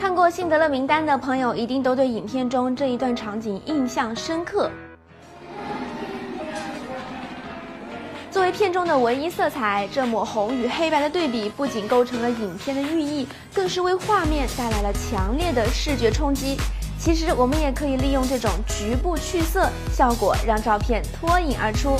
看过辛德勒名单的朋友一定都对影片中这一段场景印象深刻。作为片中的唯一色彩，这抹红与黑白的对比不仅构成了影片的寓意，更是为画面带来了强烈的视觉冲击。其实，我们也可以利用这种局部去色效果，让照片脱颖而出。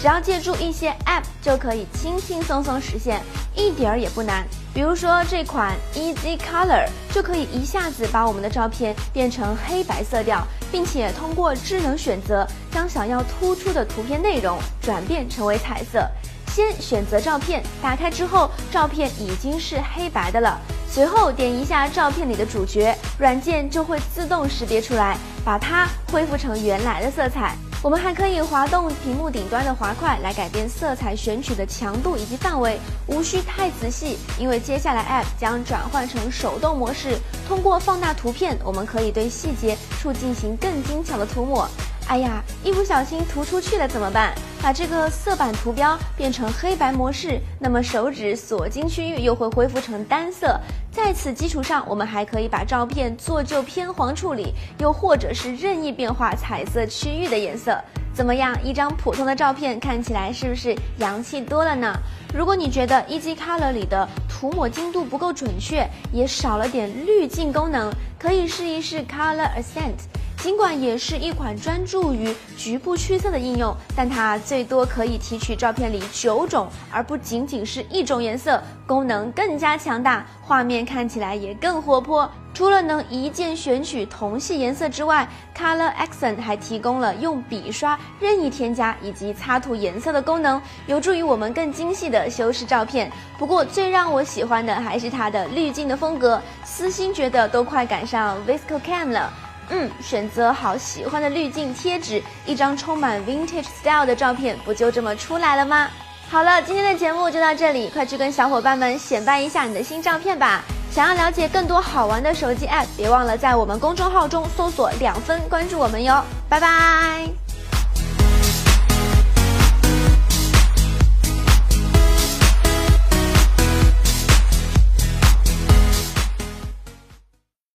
只要借助一些 App 就可以轻轻松松实现，一点儿也不难。比如说这款 Easy Color 就可以一下子把我们的照片变成黑白色调，并且通过智能选择将想要突出的图片内容转变成为彩色。先选择照片，打开之后照片已经是黑白的了。随后点一下照片里的主角，软件就会自动识别出来，把它恢复成原来的色彩。我们还可以滑动屏幕顶端的滑块来改变色彩选取的强度以及范围，无需太仔细，因为接下来 App 将转换成手动模式。通过放大图片，我们可以对细节处进行更精巧的涂抹。哎呀，一不小心涂出去了怎么办？把这个色板图标变成黑白模式，那么手指锁金区域又会恢复成单色。在此基础上，我们还可以把照片做旧偏黄处理，又或者是任意变化彩色区域的颜色。怎么样？一张普通的照片看起来是不是洋气多了呢？如果你觉得 Easy Color 里的涂抹精度不够准确，也少了点滤镜功能，可以试一试 Color Accent。尽管也是一款专注于局部去色的应用，但它最多可以提取照片里九种，而不仅仅是一种颜色，功能更加强大，画面看起来也更活泼。除了能一键选取同系颜色之外，Color Accent 还提供了用笔刷任意添加以及擦涂颜色的功能，有助于我们更精细的修饰照片。不过最让我喜欢的还是它的滤镜的风格，私心觉得都快赶上 Visco Cam 了。嗯，选择好喜欢的滤镜贴纸，一张充满 vintage style 的照片不就这么出来了吗？好了，今天的节目就到这里，快去跟小伙伴们显摆一下你的新照片吧！想要了解更多好玩的手机 app，别忘了在我们公众号中搜索“两分”，关注我们哟！拜拜。